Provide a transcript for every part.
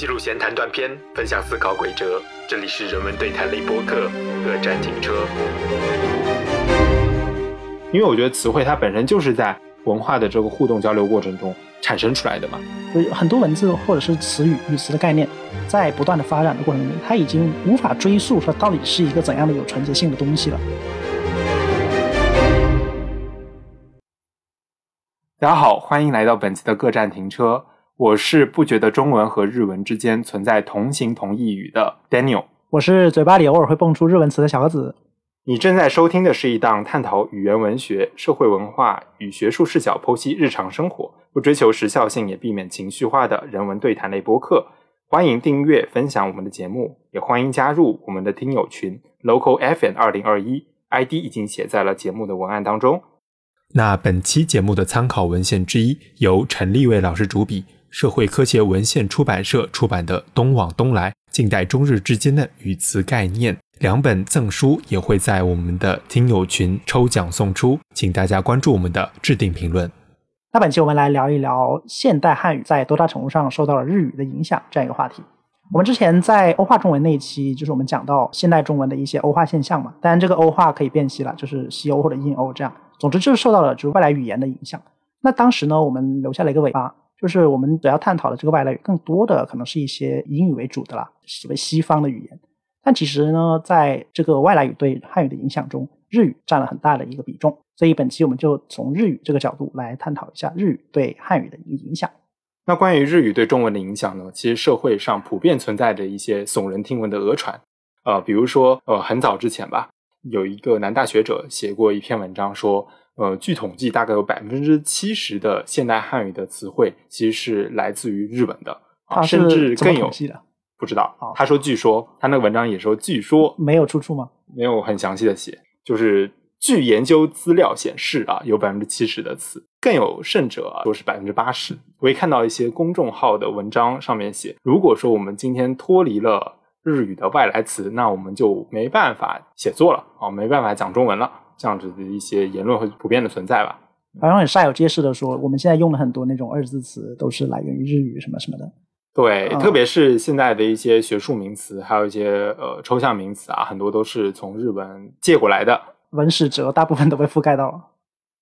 记录闲谈断片，分享思考轨哲。这里是人文对谈类播客，各站停车。因为我觉得词汇它本身就是在文化的这个互动交流过程中产生出来的嘛。就很多文字或者是词语、语词的概念，在不断的发展的过程中，它已经无法追溯说到底是一个怎样的有纯洁性的东西了。大家好，欢迎来到本期的各站停车。我是不觉得中文和日文之间存在同形同义语的 Daniel。我是嘴巴里偶尔会蹦出日文词的小子。你正在收听的是一档探讨语言文学、社会文化与学术视角剖析日常生活，不追求时效性也避免情绪化的人文对谈类播客。欢迎订阅、分享我们的节目，也欢迎加入我们的听友群 Local FM 二零二一，ID 已经写在了节目的文案当中。那本期节目的参考文献之一由陈立伟老师主笔。社会科学文献出版社出版的《东往东来：近代中日之间的语词概念》两本赠书也会在我们的听友群抽奖送出，请大家关注我们的置顶评论。那本期我们来聊一聊现代汉语在多大程度上受到了日语的影响这样一个话题。我们之前在欧化中文那一期，就是我们讲到现代中文的一些欧化现象嘛，当然这个欧化可以辨析了，就是西欧或者印欧这样。总之就是受到了就是外来语言的影响。那当时呢，我们留下了一个尾巴。就是我们主要探讨的这个外来语，更多的可能是一些英语为主的啦，所谓西方的语言。但其实呢，在这个外来语对汉语的影响中，日语占了很大的一个比重。所以本期我们就从日语这个角度来探讨一下日语对汉语的一个影响。那关于日语对中文的影响呢？其实社会上普遍存在着一些耸人听闻的讹传。呃，比如说，呃，很早之前吧，有一个男大学者写过一篇文章说。呃，据统计，大概有百分之七十的现代汉语的词汇其实是来自于日本的，啊甚至更有不知道。他说，据说他那个文章也说，据说没有出处吗？没有很详细的写，就是据研究资料显示啊，有百分之七十的词，更有甚者啊，说是百分之八十。我也看到一些公众号的文章上面写，如果说我们今天脱离了日语的外来词，那我们就没办法写作了啊，没办法讲中文了。这样子的一些言论会普遍的存在吧，好像很煞有介事的说，我们现在用了很多那种二字词，都是来源于日语什么什么的。对，特别是现在的一些学术名词，还有一些呃抽象名词啊，很多都是从日文借过来的。文史哲大部分都被覆盖到了。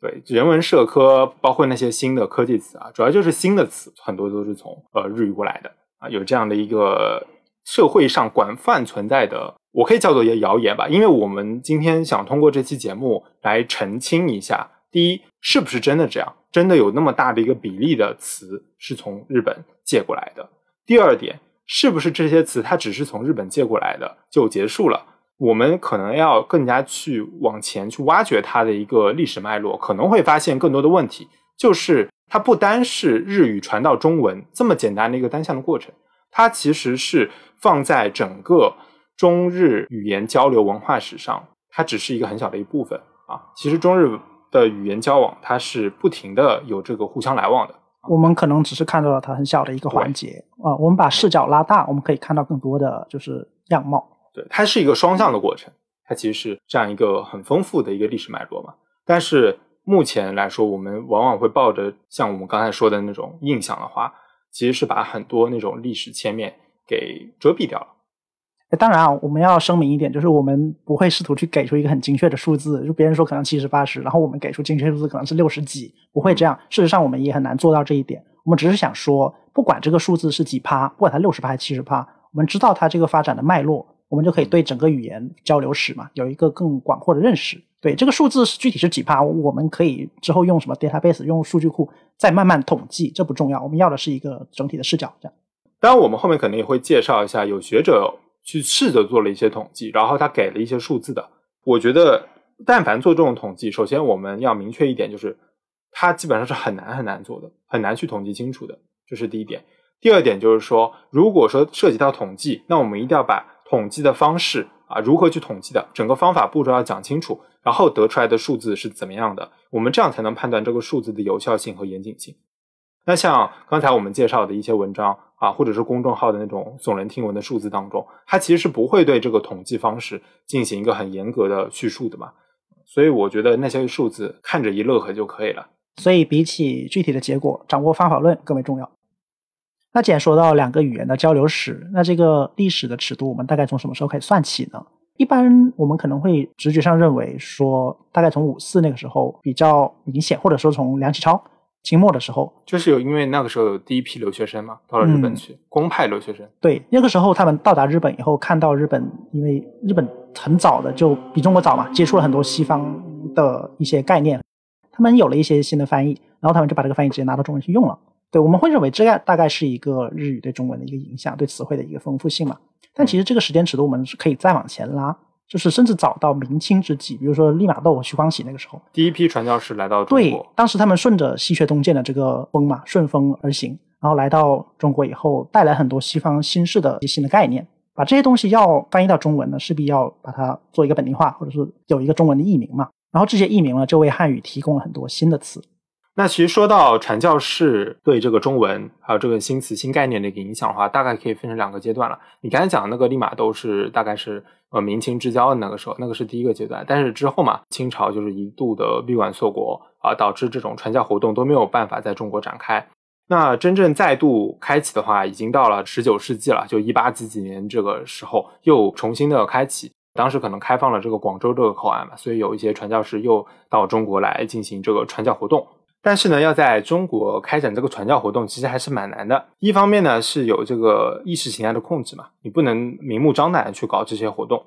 对，人文社科包括那些新的科技词啊，主要就是新的词，很多都是从呃日语过来的啊，有这样的一个社会上广泛存在的。我可以叫做一个谣言吧，因为我们今天想通过这期节目来澄清一下：第一，是不是真的这样？真的有那么大的一个比例的词是从日本借过来的？第二点，是不是这些词它只是从日本借过来的就结束了？我们可能要更加去往前去挖掘它的一个历史脉络，可能会发现更多的问题，就是它不单是日语传到中文这么简单的一个单向的过程，它其实是放在整个。中日语言交流文化史上，它只是一个很小的一部分啊。其实中日的语言交往，它是不停的有这个互相来往的。我们可能只是看到了它很小的一个环节啊。我们把视角拉大，我们可以看到更多的就是样貌。对，它是一个双向的过程，它其实是这样一个很丰富的一个历史脉络嘛。但是目前来说，我们往往会抱着像我们刚才说的那种印象的话，其实是把很多那种历史切面给遮蔽掉了。当然啊，我们要声明一点，就是我们不会试图去给出一个很精确的数字，就别人说可能七十八十，然后我们给出精确数字可能是六十几，不会这样。事实上，我们也很难做到这一点。我们只是想说，不管这个数字是几趴，不管它六十趴还是七十趴，我们知道它这个发展的脉络，我们就可以对整个语言交流史嘛有一个更广阔的认识。对这个数字是具体是几趴，我们可以之后用什么 database 用数据库再慢慢统计，这不重要。我们要的是一个整体的视角。这样，当然我们后面可能也会介绍一下，有学者。去试着做了一些统计，然后他给了一些数字的。我觉得，但凡做这种统计，首先我们要明确一点，就是它基本上是很难很难做的，很难去统计清楚的。这是第一点。第二点就是说，如果说涉及到统计，那我们一定要把统计的方式啊，如何去统计的，整个方法步骤要讲清楚，然后得出来的数字是怎么样的，我们这样才能判断这个数字的有效性和严谨性。那像刚才我们介绍的一些文章。啊，或者是公众号的那种耸人听闻的数字当中，它其实是不会对这个统计方式进行一个很严格的叙述的嘛。所以我觉得那些数字看着一乐呵就可以了。所以比起具体的结果，掌握方法论更为重要。那既然说到两个语言的交流史，那这个历史的尺度，我们大概从什么时候开始算起呢？一般我们可能会直觉上认为说，大概从五四那个时候比较明显，或者说从梁启超清末的时候，就是有因为那个时候有第一批留学生嘛，到了日本去，公派留学生。对，那个时候他们到达日本以后，看到日本，因为日本很早的就比中国早嘛，接触了很多西方的一些概念，他们有了一些新的翻译，然后他们就把这个翻译直接拿到中文去用了。对，我们会认为这样大概是一个日语对中文的一个影响，对词汇的一个丰富性嘛。但其实这个时间尺度我们是可以再往前拉，就是甚至早到明清之际，比如说利玛窦、徐光启那个时候，第一批传教士来到中对国，，当时他们顺着西学东渐的这个风嘛，顺风而行，然后来到中国以后，带来很多西方新式的新的概念。把这些东西要翻译到中文呢，势必要把它做一个本地化，或者是有一个中文的译名嘛。然后这些译名呢，就为汉语提供了很多新的词。那其实说到传教士对这个中文还有这个新词新概念的一个影响的话，大概可以分成两个阶段了。你刚才讲的那个利玛窦是大概是呃明清之交的那个时候，那个是第一个阶段。但是之后嘛，清朝就是一度的闭关锁国啊，导致这种传教活动都没有办法在中国展开。那真正再度开启的话，已经到了十九世纪了，就一八几几年这个时候又重新的开启。当时可能开放了这个广州这个口岸嘛，所以有一些传教士又到中国来进行这个传教活动。但是呢，要在中国开展这个传教活动，其实还是蛮难的。一方面呢，是有这个意识形态的控制嘛，你不能明目张胆的去搞这些活动。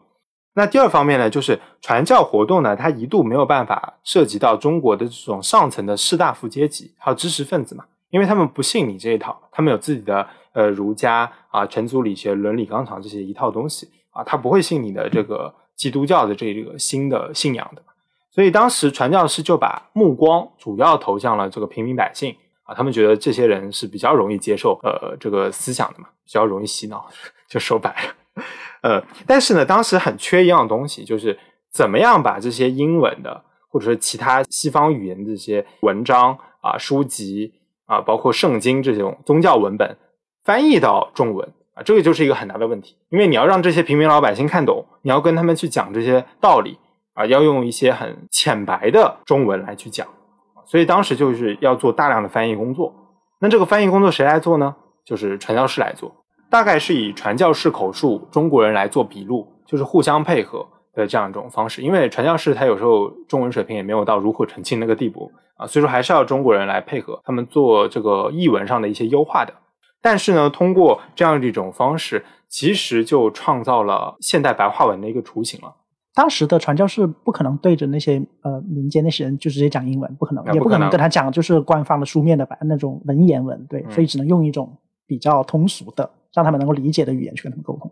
那第二方面呢，就是传教活动呢，它一度没有办法涉及到中国的这种上层的士大夫阶级，还有知识分子嘛，因为他们不信你这一套，他们有自己的呃儒家啊、陈祖理学、伦理纲常这些一套东西啊，他不会信你的这个基督教的这个新的信仰的。所以当时传教士就把目光主要投向了这个平民百姓啊，他们觉得这些人是比较容易接受呃这个思想的嘛，比较容易洗脑，就说白了，呃，但是呢，当时很缺一样东西，就是怎么样把这些英文的或者是其他西方语言的这些文章啊、书籍啊，包括圣经这种宗教文本翻译到中文啊，这个就是一个很大的问题，因为你要让这些平民老百姓看懂，你要跟他们去讲这些道理。啊，要用一些很浅白的中文来去讲，所以当时就是要做大量的翻译工作。那这个翻译工作谁来做呢？就是传教士来做，大概是以传教士口述，中国人来做笔录，就是互相配合的这样一种方式。因为传教士他有时候中文水平也没有到炉火纯青那个地步啊，所以说还是要中国人来配合他们做这个译文上的一些优化的。但是呢，通过这样的一种方式，其实就创造了现代白话文的一个雏形了。当时的传教士不可能对着那些呃民间那些人就直接讲英文，不可能，也不可能能跟他讲就是官方的书面的白那种文言文，对，嗯所以只能用一种比较通俗的，让他们能够理解的语言去跟他们沟通。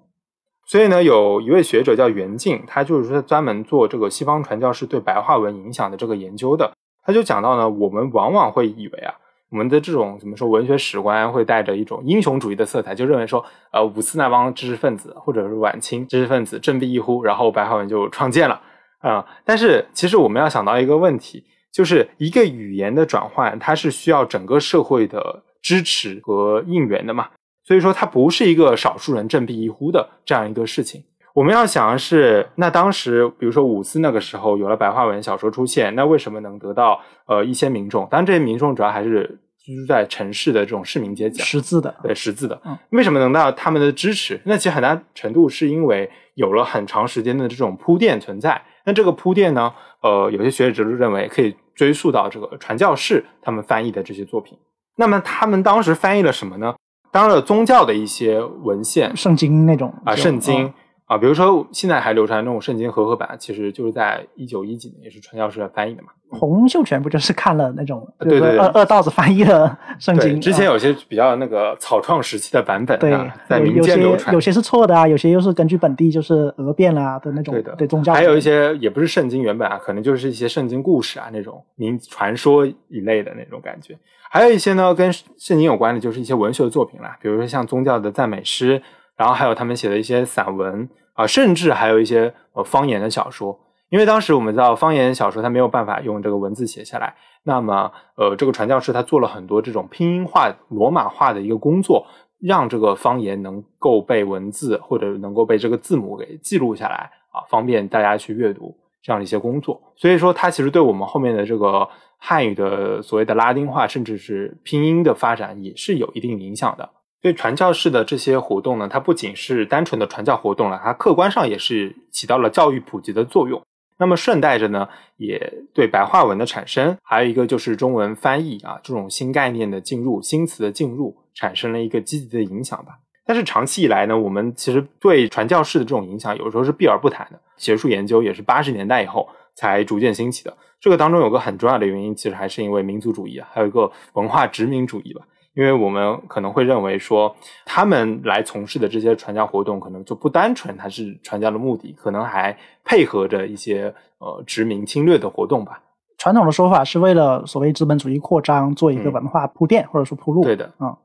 所以呢，有一位学者叫袁静，他就是说专门做这个西方传教士对白话文影响的这个研究的。他就讲到呢，我们往往会以为啊，我们的这种怎么说文学史观会带着一种英雄主义的色彩，就认为说，呃，五四那帮知识分子或者是晚清知识分子振臂一呼，然后白话文就创建了啊、但是其实我们要想到一个问题，就是一个语言的转换，它是需要整个社会的支持和应援的嘛。所以说，它不是一个少数人振臂一呼的这样一个事情。我们要想的是，那当时比如说五四那个时候有了白话文小说出现，那为什么能得到呃一些民众？当然，这些民众主要还是居住在城市的这种市民阶级啊，识字的，对识字的嗯，为什么能得到他们的支持？那其实很大程度是因为有了很长时间的这种铺垫存在。那这个铺垫呢，呃，有些学者就认为可以追溯到这个传教士他们翻译的这些作品。那么他们当时翻译了什么呢？当然了，宗教的一些文献圣经那种啊，就圣经嗯啊，比如说现在还流传那种圣经和合版，其实就是在一九一几年也是传教士翻译的嘛。洪秀全不就是看了那种，对对二二道子翻译的圣对，经？之前啊有些比较那个草创时期的版本对啊，在有民间流传有。些是错的啊，有些又是根据本地就是讹变啦的那种对的，宗教，还有一些也不是圣经原本啊，可能就是一些圣经故事啊那种民传说一类的那种感觉。还有一些呢跟圣经有关的，就是一些文学作品啦，比如说像宗教的赞美诗，然后还有他们写的一些散文啊，甚至还有一些呃方言的小说。因为当时我们知道方言小说它没有办法用这个文字写下来，那么呃这个传教士他做了很多这种拼音化、罗马化的一个工作，让这个方言能够被文字或者能够被这个字母给记录下来啊，方便大家去阅读这样的一些工作。所以说，它其实对我们后面的这个汉语的所谓的拉丁化，甚至是拼音的发展也是有一定影响的。所以传教士的这些活动呢，它不仅是单纯的传教活动了，它客观上也是起到了教育普及的作用。那么顺带着呢，也对白话文的产生，还有一个就是中文翻译啊这种新概念的进入、新词的进入，产生了一个积极的影响吧。但是长期以来呢，我们其实对传教士的这种影响，有时候是避而不谈的。学术研究也是八十年代以后才逐渐兴起的。这个当中有个很重要的原因，其实还是因为民族主义啊，还有一个文化殖民主义吧。因为我们可能会认为说，他们来从事的这些传教活动，可能就不单纯，它是传教的目的，可能还配合着一些呃殖民侵略的活动吧。传统的说法是为了所谓资本主义扩张做一个文化铺垫，或者说铺路。对的，嗯，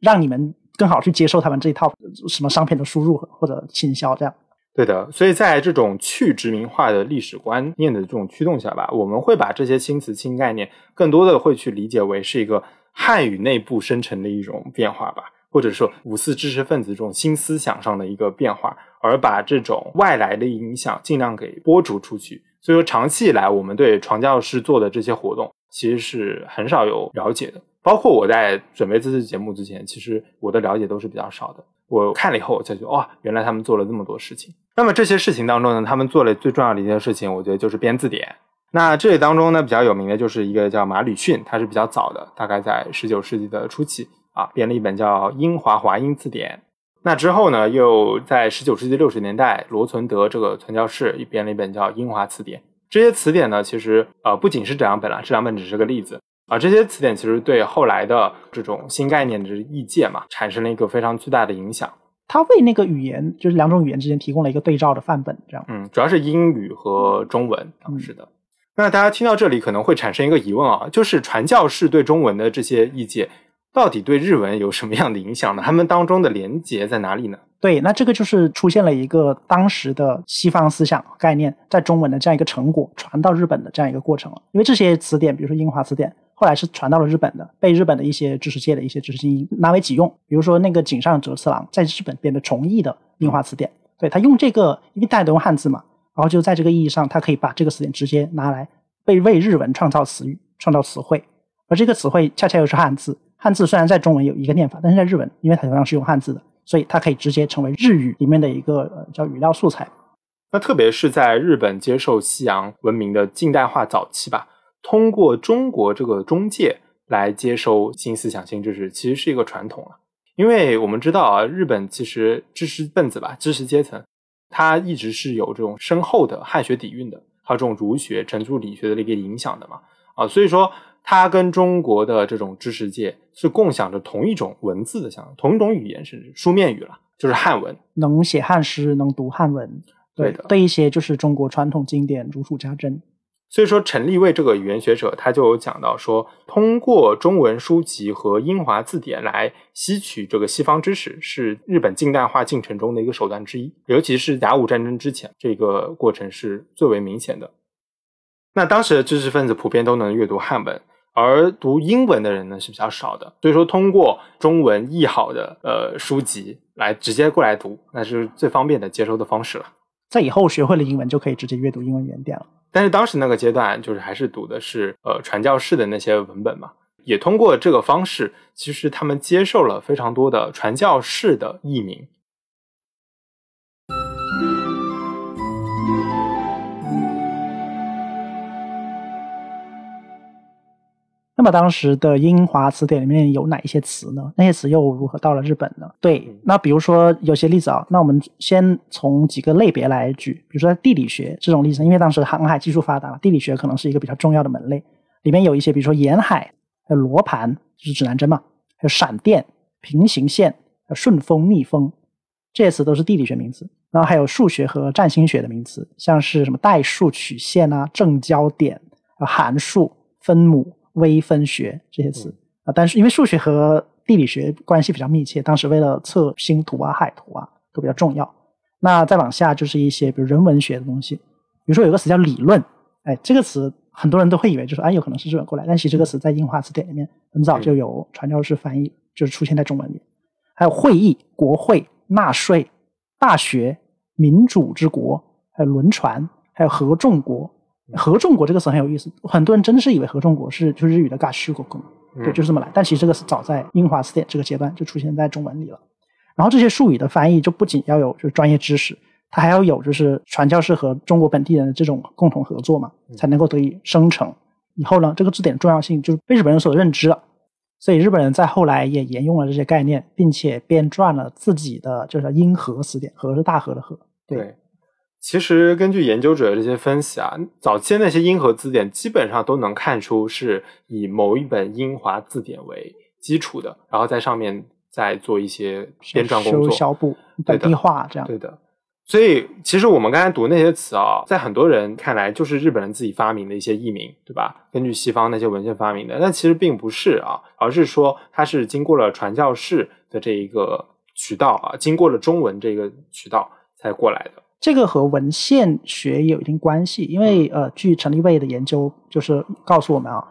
让你们更好去接受他们这一套什么商品的输入或者倾销，这样。对的，所以在这种去殖民化的历史观念的这种驱动下吧，我们会把这些新词新概念，更多的会去理解为是一个。汉语内部生成的一种变化吧，或者说五四知识分子这种新思想上的一个变化，而把这种外来的影响尽量给播逐出去。所以说，长期以来，我们对传教士做的这些活动，其实是很少有了解的。包括我在准备这次节目之前，其实我的了解都是比较少的。我看了以后，我才觉得哇，原来他们做了这么多事情。那么这些事情当中呢，他们做了最重要的一件事情，我觉得就是编字典。那这里当中呢，比较有名的就是一个叫马吕逊，他是比较早的，大概在十九世纪的初期啊，编了一本叫《英华华英字典》。那之后呢，又在十九世纪六十年代，罗存德这个传教士又编了一本叫《英华词典》。这些词典呢，其实呃不仅是这两本了，这两本只是个例子啊。这些词典其实对后来的这种新概念的译介嘛，产生了一个非常巨大的影响。它为那个语言，就是两种语言之间提供了一个对照的范本，这样。嗯，主要是英语和中文当时的。那大家听到这里可能会产生一个疑问啊，就是传教士对中文的这些意见，到底对日文有什么样的影响呢？他们当中的连结在哪里呢？对，那这个就是出现了一个当时的西方思想概念在中文的这样一个成果传到日本的这样一个过程了。因为这些词典，比如说英华词典，后来是传到了日本的，被日本的一些知识界的一些知识精英拿为己用。比如说那个井上哲次郎在日本编的重译的英华词典，对他用这个，因为大家都用汉字嘛。然后就在这个意义上，它可以把这个词典直接拿来被为日文创造词语、创造词汇，而这个词汇恰恰又是汉字。汉字虽然在中文有一个念法，但是在日文，因为它同样是用汉字的，所以它可以直接成为日语里面的一个呃叫语料素材。那特别是在日本接受西洋文明的近代化早期吧，通过中国这个中介来接收新思想、新知识，其实是一个传统了。因为我们知道啊，日本其实知识分子吧，知识阶层。它一直是有这种深厚的汉学底蕴的，还有这种儒学、程朱理学的一个影响的嘛，啊，所以说它跟中国的这种知识界是共享着同一种文字的，像同一种语言，甚至书面语了，就是汉文，能写汉诗，能读汉文，对的，对一些就是中国传统经典如数家珍。所以说，陈立卫这个语言学者，他就有讲到说，通过中文书籍和英华字典来吸取这个西方知识，是日本近代化进程中的一个手段之一。尤其是甲午战争之前，这个过程是最为明显的。那当时的知识分子普遍都能阅读汉文，而读英文的人呢是比较少的。所以说，通过中文译好的呃书籍来直接过来读，那是最方便的接收的方式了。在以后学会了英文，就可以直接阅读英文原点了。但是当时那个阶段，就是还是读的是呃传教士的那些文本嘛，也通过这个方式，其实他们接受了非常多的传教士的译名。那么当时的英华词典里面有哪一些词呢？那些词又如何到了日本呢？对，那比如说有些例子啊，那我们先从几个类别来举，比如说地理学这种例子，因为当时航海技术发达，地理学可能是一个比较重要的门类，里面有一些，比如说沿海、还有罗盘，就是指南针嘛，还有闪电、平行线、顺风、逆风，这些词都是地理学名词。然后还有数学和占星学的名词，像是什么代数曲线啊、正交点、函数、分母。微分学这些词啊，但是因为数学和地理学关系比较密切，当时为了测星图啊、海图啊都比较重要。那再往下就是一些比如人文学的东西，比如说有个词叫理论，哎，这个词很多人都会以为就是哎有可能是日本过来，但其实这个词在英华词典里面很早就有传教士翻译，就是出现在中文里。还有会议、国会、纳税、大学、民主之国，还有轮船，还有合众国。合众国这个词很有意思，很多人真的是以为合众国是就是日语的“嘎须国公”，对，就是这么来。但其实这个是早在英华词典这个阶段就出现在中文里了。然后这些术语的翻译就不仅要有就是专业知识，它还要有就是传教士和中国本地人的这种共同合作嘛，才能够得以生成。以后呢，这个字典的重要性就是被日本人所认知了。所以日本人在后来也沿用了这些概念，并且编撰了自己的就是英和词典，和是大和的和。对。其实根据研究者的这些分析啊，早期那些英和字典基本上都能看出是以某一本英华字典为基础的，然后在上面再做一些编撰工作、修补、本地化这样。对的。所以其实我们刚才读那些词啊，在很多人看来就是日本人自己发明的一些译名，对吧？根据西方那些文献发明的，但其实并不是啊，而是说它是经过了传教士的这一个渠道啊，经过了中文这个渠道才过来的。这个和文献学有一定关系，因为呃，据陈立卫的研究，就是告诉我们啊，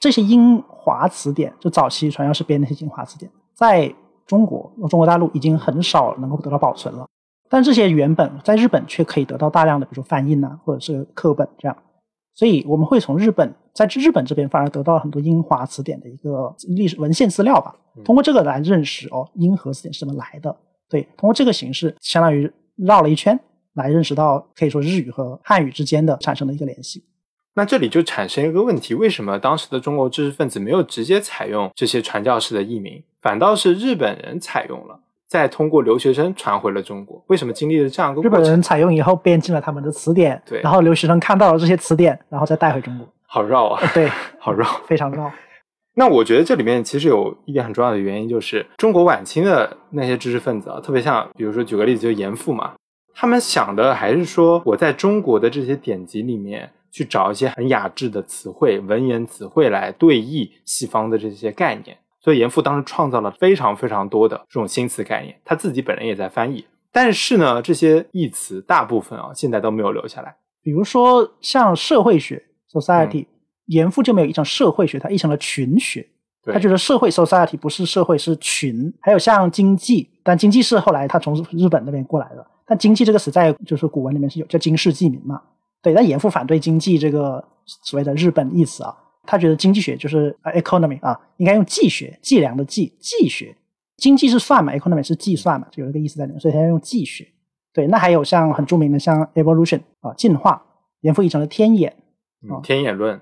这些英华词典，就早期传教士编那些英华词典，在中国中国大陆已经很少能够得到保存了。但这些原本在日本却可以得到大量的，比如说翻印呐，或者是课本这样。所以我们会从日本在日本这边反而得到很多英华词典的一个历史文献资料吧。通过这个来认识哦，英和词典是怎么来的。对，通过这个形式，相当于绕了一圈。来认识到可以说日语和汉语之间的产生的一个联系，那这里就产生一个问题：为什么当时的中国知识分子没有直接采用这些传教士的译名，反倒是日本人采用了，再通过留学生传回了中国？为什么经历了这样一个日本人采用以后编进了他们的词典，对，然后留学生看到了这些词典，然后再带回中国？好绕啊！对，好绕，非常绕。那我觉得这里面其实有一点很重要的原因，就是中国晚清的那些知识分子啊，特别像，比如说举个例子，就严复嘛。他们想的还是说，我在中国的这些典籍里面去找一些很雅致的词汇、文言词汇来对译西方的这些概念。所以严复当时创造了非常非常多的这种新词概念，他自己本人也在翻译。但是呢，这些译词大部分啊，现在都没有留下来。比如说像社会学 （society），严复就没有译成社会学，他译成了群学。他觉得社会 （society） 不是社会，是群。还有像经济，但经济是后来他从日本那边过来的。但经济这个词在就是古文里面是有叫经世济民嘛？对，但严复反对经济这个所谓的日本义词啊，他觉得经济学就是 economy 啊，应该用计学，计量的计，计学。经济是算嘛，economy 是计算嘛，就有一个意思在里面，所以他要用计学。对，那还有像很著名的像 evolution 啊，进化，严复译成了天演啊，天演论。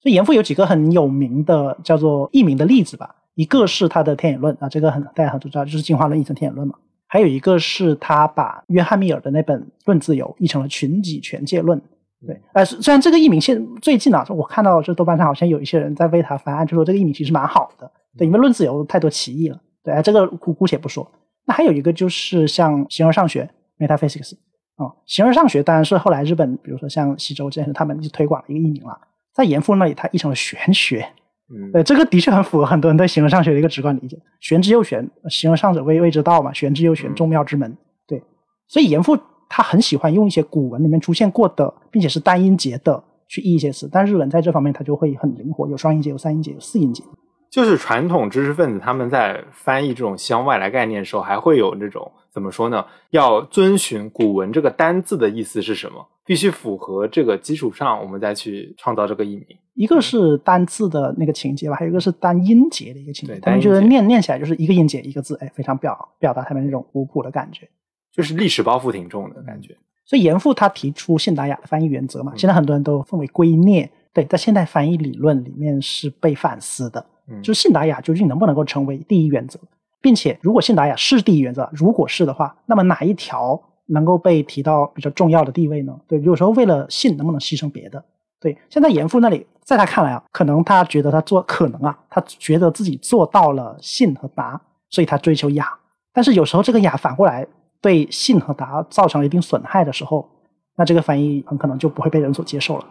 所以严复有几个很有名的叫做译名的例子吧，一个是他的天演论啊，这个很大家很都知道，就是进化论译成天演论嘛。还有一个是他把约翰密尔的那本《论自由》译成了《群己权界论》。对，呃，虽然这个译名现最近啊，我看到这豆瓣上好像有一些人在为他翻案，就说这个译名其实蛮好的。对，因为《论自由》太多歧义了。对，这个姑姑且不说。那还有一个就是像形而上学 （metaphysics） 啊，形而上学当然是后来日本，比如说像西周这些他们就推广的一个译名了。在严复那里，他译成了玄学。嗯，对，这个的确很符合很多人对形而上学的一个直观理解。玄之又玄，形而上者谓谓之道嘛。玄之又玄，众妙之门。对，所以严复他很喜欢用一些古文里面出现过的，并且是单音节的去译一些词。但日文在这方面他就会很灵活，有双音节，有三音节，有四音节。就是传统知识分子他们在翻译这种西方外来概念的时候，还会有这种怎么说呢？要遵循古文这个单字的意思是什么？必须符合这个基础上，我们再去创造这个译名。一个是单字的那个情节吧，还有一个是单音节的一个情节。他们觉得念念起来就是一个音节一个字，哎，非常表表达他们那种古朴的感觉，就是历史包袱挺重的感觉。所以严复他提出信达雅的翻译原则嘛，现在很多人都奉为圭臬。对，在现代翻译理论里面是被反思的。就是信达雅究竟能不能够成为第一原则，并且如果信达雅是第一原则，如果是的话，那么哪一条能够被提到比较重要的地位呢？对，有时候为了信，能不能牺牲别的？对，现在严复那里，在他看来啊，可能他觉得他做可能啊，他觉得自己做到了信和达，所以他追求雅。但是有时候这个雅反过来对信和达造成了一定损害的时候，那这个翻译很可能就不会被人所接受了。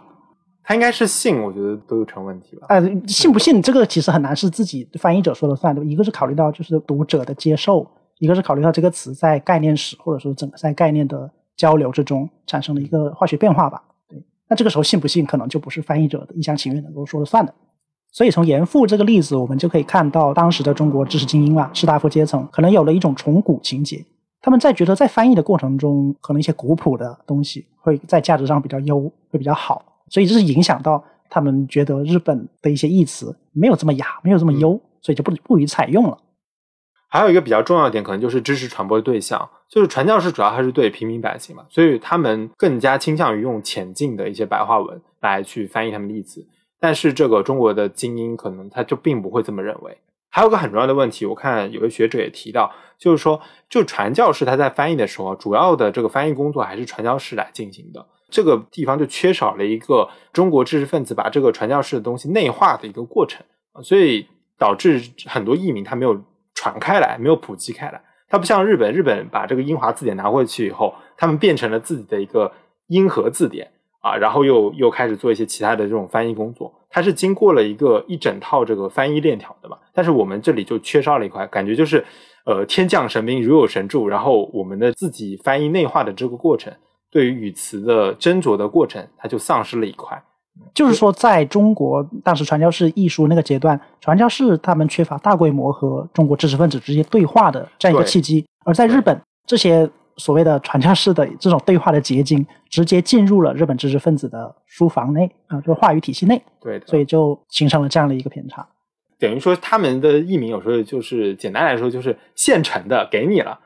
他应该是信，我觉得都有成问题吧。呃，信不信这个其实很难是自己翻译者说了算的。一个是考虑到就是读者的接受，一个是考虑到这个词在概念史或者说整个在概念的交流之中产生了一个化学变化吧。对，那这个时候信不信可能就不是翻译者的一厢情愿能够说了算的。所以从严复这个例子，我们就可以看到当时的中国知识精英啊，士大夫阶层可能有了一种崇古情节，他们在觉得在翻译的过程中，可能一些古朴的东西会在价值上比较优，会比较好。所以这是影响到他们觉得日本的一些义词没有这么雅，没有这么优，所以就不不予采用了。还有一个比较重要的点，可能就是知识传播的对象，就是传教士主要还是对平民百姓嘛，所以他们更加倾向于用浅近的一些白话文来去翻译他们的意思。但是这个中国的精英可能他就并不会这么认为。还有个很重要的问题，我看有个学者也提到，就是说，就传教士他在翻译的时候，主要的这个翻译工作还是传教士来进行的，这个地方就缺少了一个中国知识分子把这个传教士的东西内化的一个过程所以导致很多译名他没有。传开来没有普及开来，它不像日本，日本把这个英华字典拿回去以后，他们变成了自己的一个英和字典啊，然后又又开始做一些其他的这种翻译工作，它是经过了一个一整套这个翻译链条的嘛。但是我们这里就缺少了一块，感觉就是呃天降神兵如有神助，然后我们的自己翻译内化的这个过程，对于语词的斟酌的过程，它就丧失了一块。就是说，在中国当时传教士艺术那个阶段，传教士他们缺乏大规模和中国知识分子直接对话的这样一个契机；而在日本，这些所谓的传教士的这种对话的结晶，直接进入了日本知识分子的书房内啊，就是话语体系内。对，所以就形成了这样的一个偏差。等于说，他们的译名有时候就是简单来说，就是现成的给你了。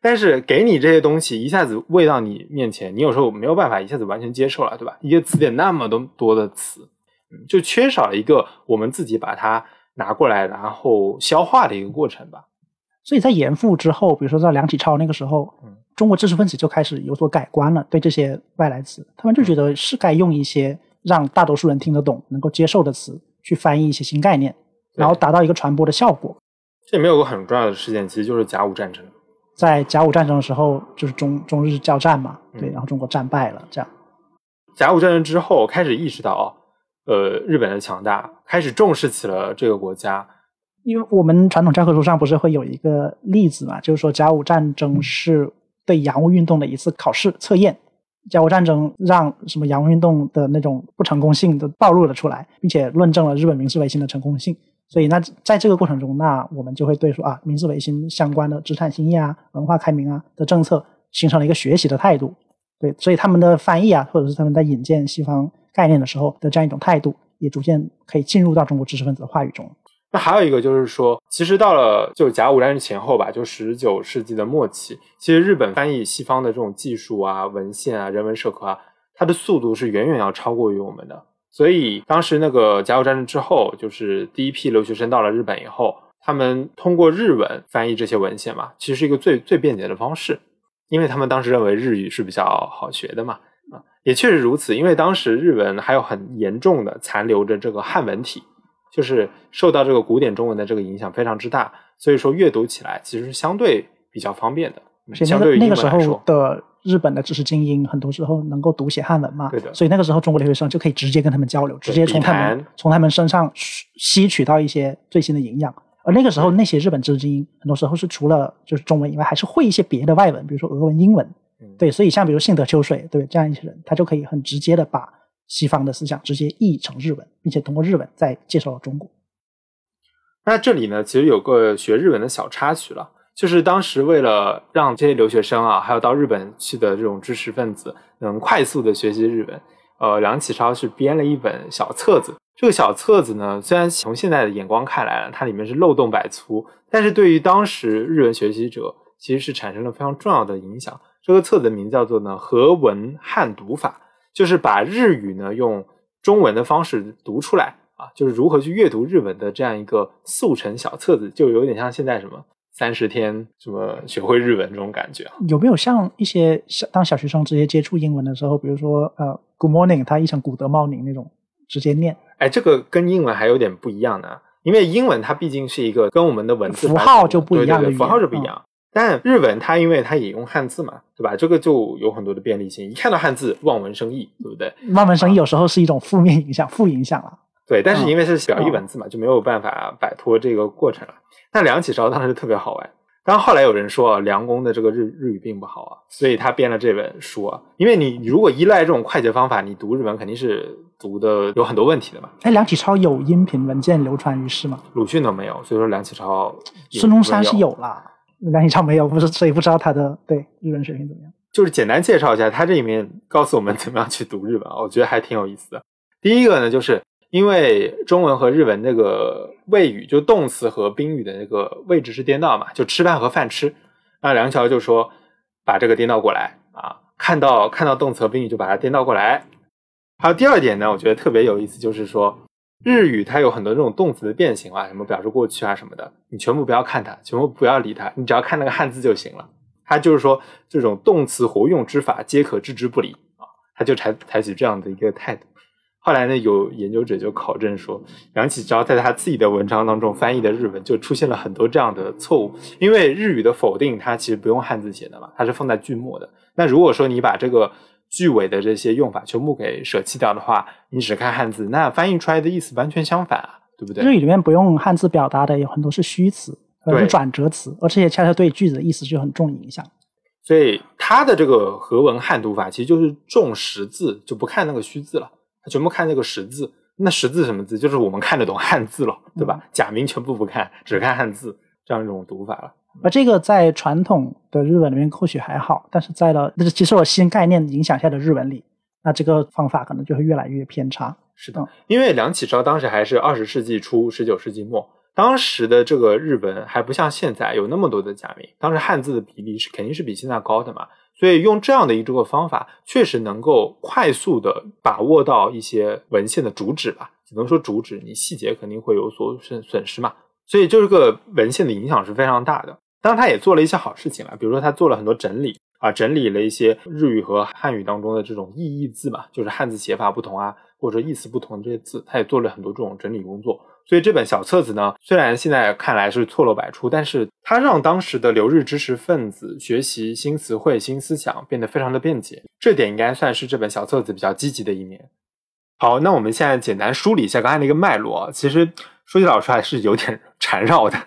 但是给你这些东西一下子喂到你面前，你有时候没有办法一下子完全接受了，对吧？一个词典那么多多的词，嗯，就缺少了一个我们自己把它拿过来然后消化的一个过程吧。所以在严复之后，比如说在梁启超那个时候，嗯，中国知识分子就开始有所改观了，对这些外来词，他们就觉得是该用一些让大多数人听得懂、能够接受的词去翻译一些新概念，然后达到一个传播的效果。这里面有个很重要的事件，其实就是甲午战争。在甲午战争的时候，就是中中日交战嘛，对，然后中国战败了，这样。甲午战争之后，开始意识到，呃，日本的强大，开始重视起了这个国家。因为我们传统教科书上不是会有一个例子嘛，就是说甲午战争是对洋务运动的一次考试测验。甲午战争让什么洋务运动的那种不成功性都暴露了出来，并且论证了日本明治维新的成功性。所以，那在这个过程中，那我们就会对说啊，明治维新相关的资产兴业啊、文化开明啊的政策，形成了一个学习的态度。对，所以他们的翻译啊，或者是他们在引荐西方概念的时候的这样一种态度，也逐渐可以进入到中国知识分子的话语中。那还有一个就是说，其实到了就甲午战争前后吧，就十九世纪的末期，其实日本翻译西方的这种技术啊、文献啊、人文社科啊，它的速度是远远要超过于我们的。所以当时那个甲午战争之后，就是第一批留学生到了日本以后，他们通过日文翻译这些文献嘛，其实是一个最最便捷的方式，因为他们当时认为日语是比较好学的嘛，啊，也确实如此，因为当时日文还有很严重的残留着这个汉文体，就是受到这个古典中文的这个影响非常之大，所以说阅读起来其实是相对比较方便的，相对于那个时候的。日本的知识精英很多时候能够读写汉文嘛，对的。所以那个时候中国留学生就可以直接跟他们交流，直接从他们从他们身上吸取到一些最新的营养。而那个时候那些日本知识精英很多时候是除了就是中文以外，还是会一些别的外文，比如说俄文、英文。对，所以像比如幸德秋水，对这样一些人，他就可以很直接的把西方的思想直接译成日文，并且通过日文再介绍到中国。那这里呢，其实有个学日文的小插曲了。就是当时为了让这些留学生啊，还有到日本去的这种知识分子能快速的学习日文，呃，梁启超是编了一本小册子。这个小册子呢，虽然从现在的眼光看来，它里面是漏洞百出，但是对于当时日文学习者，其实是产生了非常重要的影响。这个册子的名字叫做呢《和文汉读法》，就是把日语呢用中文的方式读出来啊，就是如何去阅读日文的这样一个速成小册子，就有点像现在什么。三十天什么学会日文这种感觉啊？有没有像一些小当小学生直接接触英文的时候，比如说呃，Good morning，他译成古德茂宁那种直接念？哎，这个跟英文还有点不一样的，因为英文它毕竟是一个跟我们的文字符号就不一样的符号就不一样。但日文它因为它也用汉字嘛，对吧？这个就有很多的便利性，一看到汉字望文生义，对不对？望文生义有时候是一种负面影响、负影响啊。对，但是因为是表意文字嘛，就没有办法摆脱这个过程了。那梁启超当时特别好玩，但后来有人说啊梁公的这个日日语并不好啊，所以他编了这本书啊。因为你如果依赖这种快捷方法，你读日文肯定是读的有很多问题的嘛。哎，梁启超有音频文件流传于世吗？鲁迅都没有，所以说梁启超。孙中山是有啦，梁启超没有，不是，所以不知道他的对日文水平怎么样。就是简单介绍一下，他这里面告诉我们怎么样去读日文，我觉得还挺有意思的。第一个呢，就是因为中文和日文那个谓语，就动词和宾语的那个位置是颠倒嘛，就吃饭和饭吃。那梁桥就说把这个颠倒过来啊，看到看到动词和宾语就把它颠倒过来。还有第二点呢，我觉得特别有意思，就是说日语它有很多这种动词的变形啊，什么表示过去啊什么的，你全部不要看它，全部不要理它，你只要看那个汉字就行了。它就是说这种动词活用之法皆可置之不理啊，他就采采取这样的一个态度。后来呢，有研究者就考证说，梁启超在他自己的文章当中翻译的日文就出现了很多这样的错误，因为日语的否定它其实不用汉字写的嘛，它是放在句末的。那如果说你把这个句尾的这些用法全部给舍弃掉的话，你只看汉字，那翻译出来的意思完全相反啊，对不对？日语里面不用汉字表达的有很多是虚词，或者是转折词，而且也恰恰对句子的意思就很重影响。所以他的这个和文汉读法其实就是重实字，就不看那个虚字了，全部看那个识字。那识字什么字？就是我们看得懂汉字了，对吧？假名全部不看，只看汉字，这样一种读法了。而这个在传统的日文里面或许还好，但是在了那其实我新概念影响下的日文里，那这个方法可能就会越来越偏差。是的，因为梁启超当时还是二十世纪初、十九世纪末，当时的这个日文还不像现在有那么多的假名，当时汉字的比例是肯定是比现在高的嘛，所以用这样的一个方法，确实能够快速的把握到一些文献的主旨吧，只能说主旨，你细节肯定会有所损损失嘛，所以这个文献的影响是非常大的。当然，他也做了一些好事情了，比如说他做了很多整理啊，整理了一些日语和汉语当中的这种意义字嘛，就是汉字写法不同啊，或者意思不同这些字，他也做了很多这种整理工作。所以这本小册子呢，虽然现在看来是错漏百出，但是它让当时的留日知识分子学习新词汇、新思想变得非常的便捷，这点应该算是这本小册子比较积极的一面。好，那我们现在简单梳理一下刚才那个脉络，其实说句老实话是有点 缠绕的。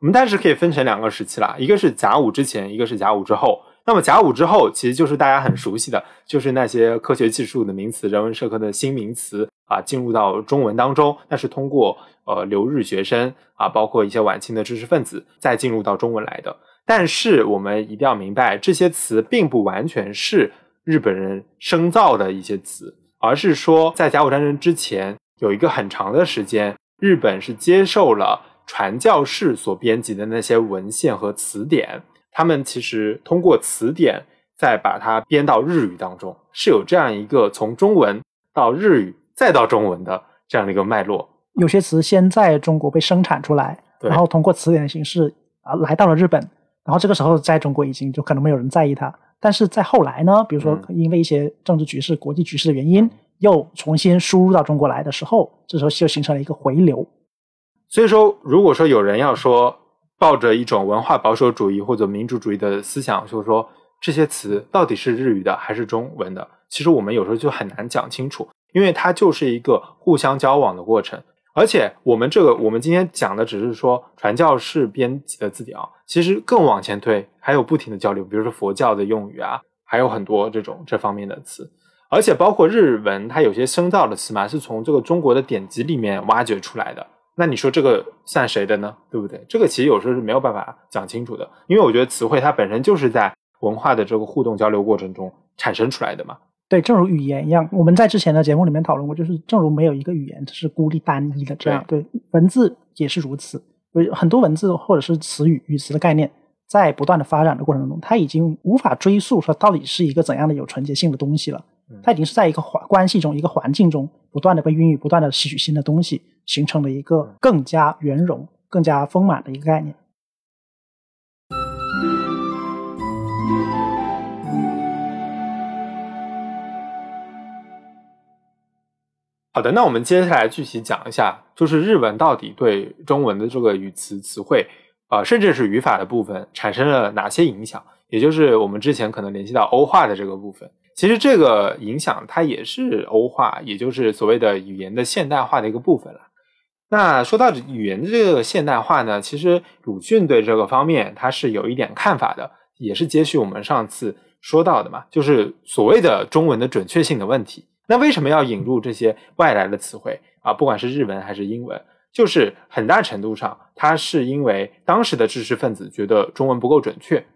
我们暂时可以分成两个时期啦，一个是甲午之前，一个是甲午之后。那么甲午之后，其实就是大家很熟悉的，就是那些科学技术的名词、人文社科的新名词啊，进入到中文当中。那是通过呃留日学生啊，包括一些晚清的知识分子，再进入到中文来的。但是我们一定要明白，这些词并不完全是日本人生造的一些词，而是说在甲午战争之前有一个很长的时间，日本是接受了。传教士所编辑的那些文献和词典，他们其实通过词典再把它编到日语当中，是有这样一个从中文到日语再到中文的这样的一个脉络。有些词先在中国被生产出来，然后通过词典的形式啊来到了日本，然后这个时候在中国已经就可能没有人在意它。但是在后来呢，比如说因为一些政治局势、国际局势的原因，又重新输入到中国来的时候，这时候就形成了一个回流。所以说，如果说有人要说抱着一种文化保守主义或者民主主义的思想，就是说这些词到底是日语的还是中文的，其实我们有时候就很难讲清楚，因为它就是一个互相交往的过程。而且我们这个我们今天讲的只是说传教士编辑的字典啊，其实更往前推，还有不停的交流，比如说佛教的用语啊，还有很多这种这方面的词，而且包括日文，它有些生造的词嘛，是从这个中国的典籍里面挖掘出来的。那你说这个算谁的呢？对不对？这个其实有时候是没有办法讲清楚的，因为我觉得词汇它本身就是在文化的这个互动交流过程中产生出来的嘛。对，正如语言一样，我们在之前的节目里面讨论过，就是正如没有一个语言是孤立单一的这样，对文字也是如此。有很多文字或者是词语、语词的概念，在不断的发展的过程中，它已经无法追溯说到底是一个怎样的有纯洁性的东西了。它已经是在一个环关系中、一个环境中不断的被孕育、不断的吸取新的东西，形成了一个更加圆融、更加丰满的一个概念。好的，那我们接下来具体讲一下，就是日文到底对中文的这个语词词汇啊，甚至是语法的部分产生了哪些影响？也就是我们之前可能联系到欧化的这个部分。其实这个影响它也是欧化，也就是所谓的语言的现代化的一个部分了。那说到语言的这个现代化呢，其实鲁迅对这个方面他是有一点看法的，也是接续我们上次说到的嘛，就是所谓的中文的准确性的问题。那为什么要引入这些外来的词汇啊？不管是日文还是英文，就是很大程度上，它是因为当时的知识分子觉得中文不够准确。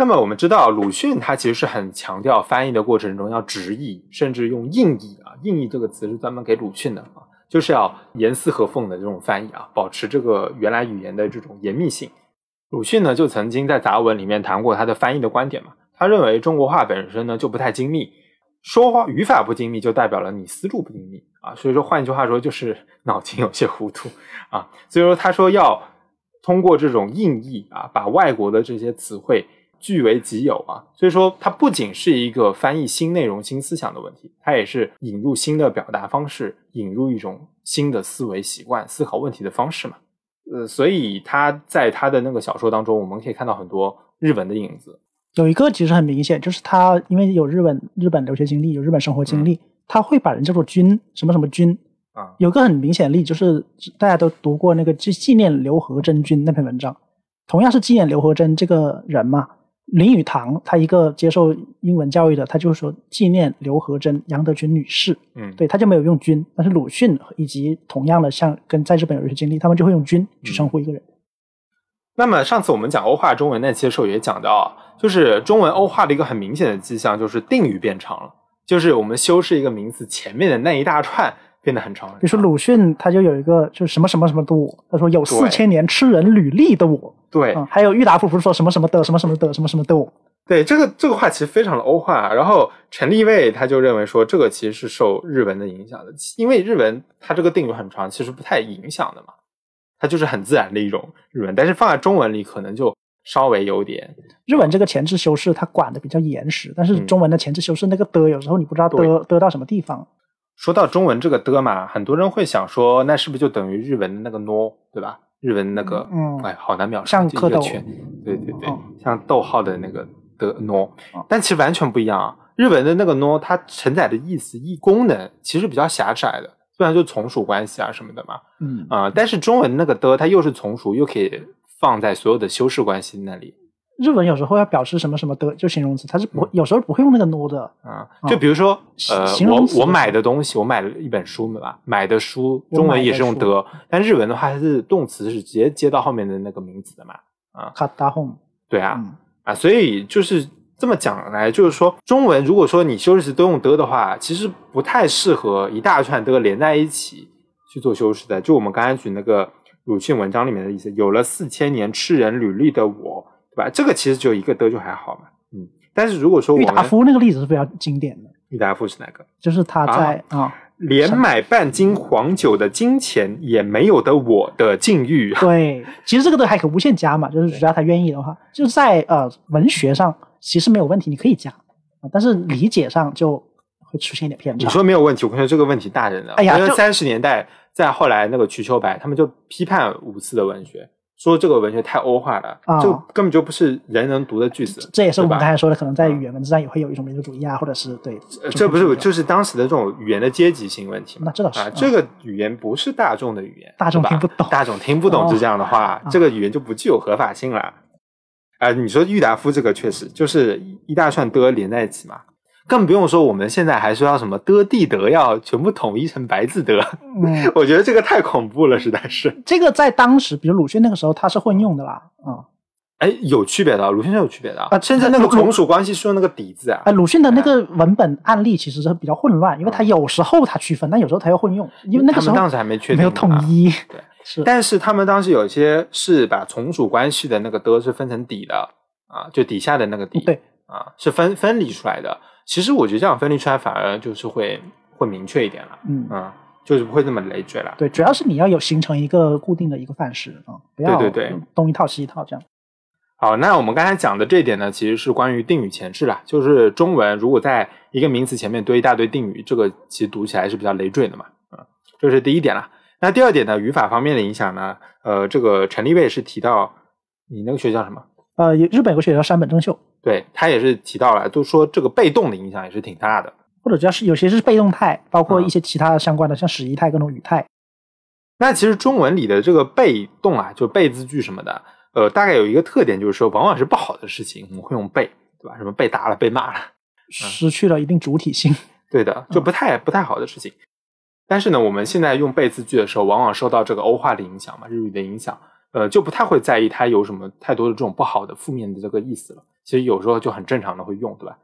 那么我们知道，鲁迅他其实是很强调翻译的过程中要直译，甚至用硬译啊。硬译这个词是专门给鲁迅的啊，就是要严丝合缝的这种翻译啊，保持这个原来语言的这种严密性。鲁迅呢，就曾经在杂文里面谈过他的翻译的观点嘛。他认为中国话本身呢就不太精密，说话语法不精密，就代表了你思路不精密啊。所以说，换句话说，就是脑筋有些糊涂啊。所以说，他说要通过这种硬译啊，把外国的这些词汇。据为己有啊，所以说它不仅是一个翻译新内容、新思想的问题，它也是引入新的表达方式，引入一种新的思维习惯、思考问题的方式嘛。呃，所以他在他的那个小说当中，我们可以看到很多日文的影子。有一个其实很明显，就是他因为有日本日本留学经历，有日本生活经历，他会把人叫做君什么什么君啊。有个很明显的例，就是大家都读过那个纪纪念刘和珍君那篇文章，同样是纪念刘和珍这个人嘛。林语堂，他一个接受英文教育的，他就说纪念刘和珍、杨德群女士。嗯，对，他就没有用君，但是鲁迅以及同样的像跟在日本有一些经历，他们就会用君去称呼一个人。那么上次我们讲欧化中文那期的时候也讲到，就是中文欧化的一个很明显的迹象，就是定语变长了，就是我们修饰一个名词前面的那一大串变得很长。比如说鲁迅，他就有一个就是什么什么什么的我，他说有四千年吃人履历的我。对，还有郁达夫不是说什么什么的什么什么的什么什么的我？对，这个这个话其实非常的欧化。然后陈立卫他就认为说，这个其实是受日文的影响的，因为日文它这个定语很长，其实不太影响的嘛，它就是很自然的一种日文。但是放在中文里，可能就稍微有点。日文这个前置修饰它管的比较严实，但是中文的前置修饰那个的，有时候你不知道的的到什么地方。说到中文这个的嘛，很多人会想说，那是不是就等于日文的那个 no，对吧？日文那个，嗯，哎，好难描述，像蝌蚪，对对对，像逗号的那个的 no，但其实完全不一样啊。日文的那个 no，它承载的意思、意功能其实比较狭窄的，虽然就从属关系啊什么的嘛，嗯啊，但是中文那个的，它又是从属，又可以放在所有的修饰关系那里。日文有时候要表示什么什么的，就形容词，它是不有时候不会用那个 no 的啊。就比如说，呃，我我买的东西，我买了一本书嘛，买的书中文也是用的，但日文的话，它是动词是直接接到后面的那个名词的嘛。啊，kata home。对啊，啊，所以就是这么讲来，就是说中文如果说你修饰词都用的的话，其实不太适合一大串的连在一起去做修饰的。就我们刚才举那个鲁迅文章里面的意思，有了四千年吃人履历的我。吧，这个其实只有一个的就还好嘛，嗯。但是如果说郁达夫那个例子是非常经典的。郁达夫是哪个？就是他在啊，连买半斤黄酒的金钱也没有的我的境遇。对，其实这个都还可无限加嘛，就是只要他愿意的话，就是在呃文学上其实没有问题，你可以加但是理解上就会出现一点偏差。你说没有问题，我跟你说这个问题大着呢。哎呀，因为三十年代再后来那个瞿秋白他们就批判五四的文学。说这个文学太欧化了，就根本就不是人能读的句子。这也是我们刚才说的，可能在语言文字上也会有一种民族主义啊，或者是对。这不是，就是当时的这种语言的阶级性问题。那这倒是啊，这个语言不是大众的语言，大众听不懂，大众听不懂是这样的话，这个语言就不具有合法性了。啊，你说郁达夫这个确实就是一大串的连在一起嘛。更不用说，我们现在还说要什么的地德要全部统一成白字德，嗯，我觉得这个太恐怖了，实在是。这个在当时，比如鲁迅那个时候，他是混用的啦，啊，哎，有区别的，鲁迅是有区别的啊，甚至那个从属关系是用那个底字啊。啊，鲁迅的那个文本案例其实是比较混乱，因为他有时候他区分，但有时候他又混用，因为那个时候当时还没确定，没有统一，对，是。但是他们当时有一些是把从属关系的那个的是分成底的啊，就底下的那个底，对，啊，是分分离出来的。其实我觉得这样分离出来反而就是会会明确一点了，嗯啊，就是不会那么累赘了。对，主要是你要有形成一个固定的一个范式啊，不要对对对东一套西一套这样。好，那我们刚才讲的这一点呢，其实是关于定语前置啦，就是中文如果在一个名词前面堆一大堆定语，这个其实读起来是比较累赘的嘛，啊，这是第一点啦。那第二点呢，语法方面的影响呢，呃，这个陈立卫是提到你那个学校什么？呃，日本有个学校山本正秀。对他也是提到了，都说这个被动的影响也是挺大的，或者主要是有些是被动态，包括一些其他的相关的，像使役态各种语态。那其实中文里的这个被动啊，就被字句什么的，呃，大概有一个特点，就是说往往是不好的事情，我们会用被，对吧？什么被打了、被骂了，失去了一定主体性。对的，就不太不太好的事情。但是呢，我们现在用被字句的时候，往往受到这个欧化的影响嘛，日语的影响，呃，就不太会在意它有什么太多的这种不好的负面的这个意思了。其实有时候就很正常的会用，对吧？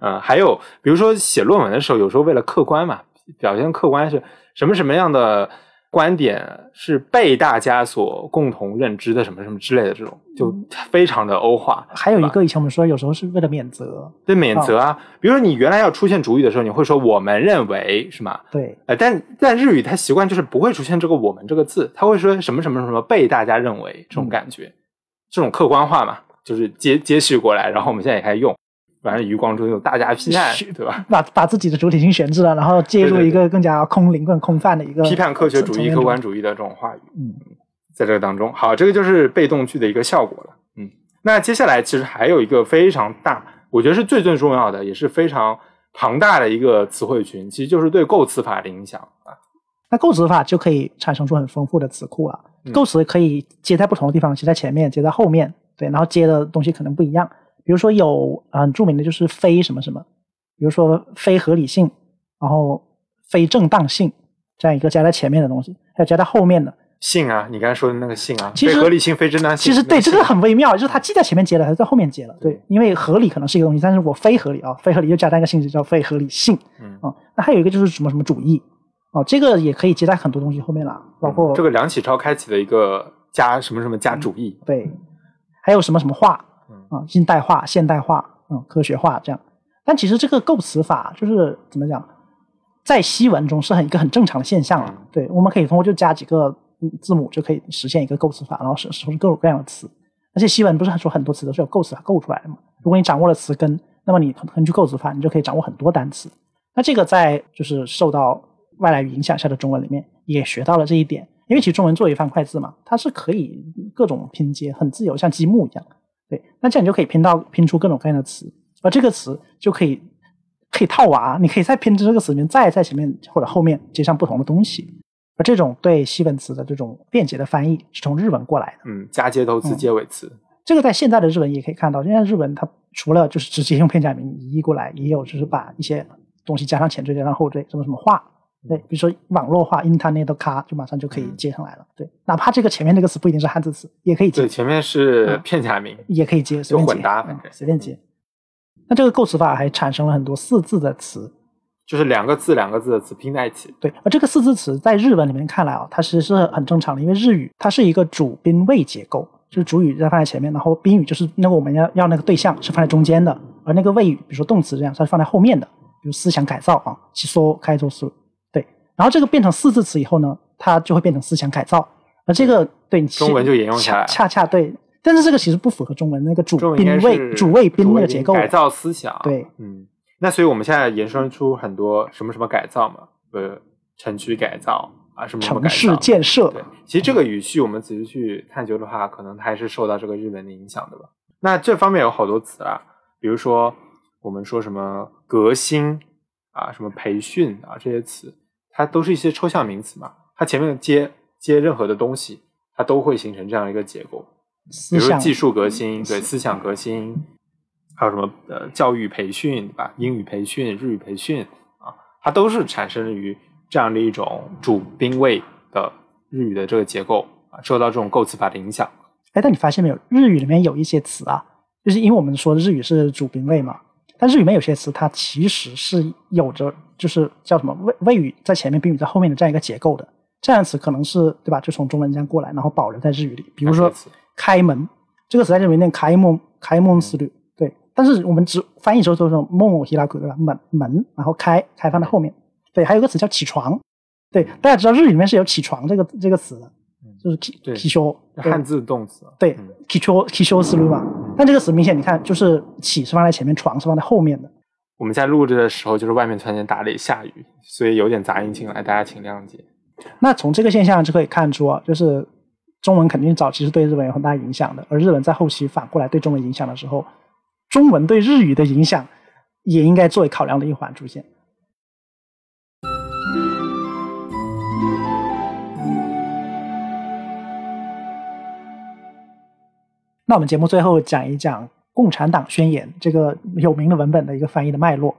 嗯，还有比如说写论文的时候，有时候为了客观嘛，表现客观是什么什么样的。观点是被大家所共同认知的什么什么之类的这种，就非常的欧化。还有一个以前我们说，有时候是为了免责，对免责啊。比如说你原来要出现主语的时候，你会说我们认为是吗？对，呃，但但日语它习惯就是不会出现这个我们这个字，它会说什么什么什么被大家认为这种感觉，这种客观化嘛，就是接接续过来，然后我们现在也开始用。反正余光中有大家批判，对吧？把把自己的主体性悬置了，然后介入一个更加空灵、更空泛的一个批判科学主义、客观主义的这种话语。嗯，在这个当中，好，这个就是被动句的一个效果了。嗯，那接下来其实还有一个非常大，我觉得是最最重要的，也是非常庞大的一个词汇群，其实就是对构词法的影响啊。那构词法就可以产生出很丰富的词库了。构词可以接在不同的地方，接在前面，接在后面，对，然后接的东西可能不一样。比如说有很著名的就是非什么什么，比如说非合理性，然后非正当性这样一个加在前面的东西，还有加在后面的。性啊，你刚才说的那个性啊，其实合理性、非正当性，其实对这个很微妙，就是它既在前面接了，还是在后面接了。对，因为合理可能是一个东西，但是我非合理啊，非合理又加在一个性质叫非合理性，嗯。啊，那还有一个就是什么什么主义啊，这个也可以接在很多东西后面了，包括这个梁启超开启的一个加什么什么加主义，对，还有什么什么化啊，近代化、现代化。嗯，科学化这样，但其实这个构词法就是怎么讲，在西文中是很一个很正常的现象了。对，我们可以通过就加几个字母就可以实现一个构词法，然后使使出各种各样的词。而且西文不是说很多词都是由构词法构出来的嘛？如果你掌握了词根，那么你根据构词法，你就可以掌握很多单词。那这个在就是受到外来语影响下的中文里面也学到了这一点，因为其实中文作为方块字嘛，它是可以各种拼接，很自由，像积木一样。对，那这样你就可以拼到拼出各种各样的词，而这个词就可以可以套娃，你可以再拼这个词里面再在前面或者后面接上不同的东西，而这种对西文词的这种便捷的翻译是从日文过来的。嗯，加接头词、结尾词，这个在现在的日文也可以看到。现在日文它除了就是直接用片假名移译过来，也有就是把一些东西加上前缀、加上后缀，什么什么话。对，比如说网络化，internet 卡就马上就可以接上来了。对，哪怕这个前面这个词不一定是汉字词，也可以接。对，前面是片假名，也可以接，就混搭，反正随便接。那这个构词法还产生了很多四字的词，就是两个字两个字的词拼在一起。对，而这个四字词在日文里面看来啊，它其实是很正常的，因为日语它是一个主宾谓结构，就是主语在放在前面，然后宾语就是那个我们要要那个对象是放在中间的，而那个谓语，比如说动词这样，它是放在后面的，比如思想改造啊，其说开做思。然后这个变成四字词以后呢，它就会变成思想改造，而这个对中文就沿用起来，恰恰对。但是这个其实不符合中文那个主宾谓主谓宾那个结构。改造思想，对，嗯。那所以我们现在延伸出很多什么什么改造嘛，呃，城区改造啊，什么什么城市建设。对，其实这个语序我们仔细去探究的话，可能还是受到这个日文的影响的吧。那这方面有好多词啊，比如说我们说什么革新啊，什么培训啊这些词。它都是一些抽象名词嘛，它前面接接任何的东西，它都会形成这样一个结构。比如技术革新，对思想革新，还有什么呃教育培训，对吧？英语培训、日语培训啊，它都是产生于这样的一种主宾谓的日语的这个结构啊，受到这种构词法的影响。哎，但你发现没有，日语里面有一些词啊，就是因为我们说日语是主宾谓嘛，但日语里面有些词它其实是有着。就是叫什么谓谓语在前面，宾语在后面的这样一个结构的，这样词可能是对吧？就从中文这样过来，然后保留在日语里。比如说“开门”这个词在日语念“开门”，开门思虑对。但是我们只翻译时候都是“某某希拉库”对吧？门门，然后开开放在后面。对，还有个词叫“起床”，对，大家知道日语里面是有“起床”这个这个词的，就是“起起修”汉字动词。对，“起修”起修思路嘛。但这个词明显你看，就是“起”是放在前面，“床”是放在后面的。我们在录制的时候，就是外面突然间打雷下雨，所以有点杂音进来，大家请谅解。那从这个现象就可以看出啊，就是中文肯定早期是对日本有很大影响的，而日本在后期反过来对中文影响的时候，中文对日语的影响也应该作为考量的一环出现。那我们节目最后讲一讲。《共产党宣言》这个有名的文本的一个翻译的脉络。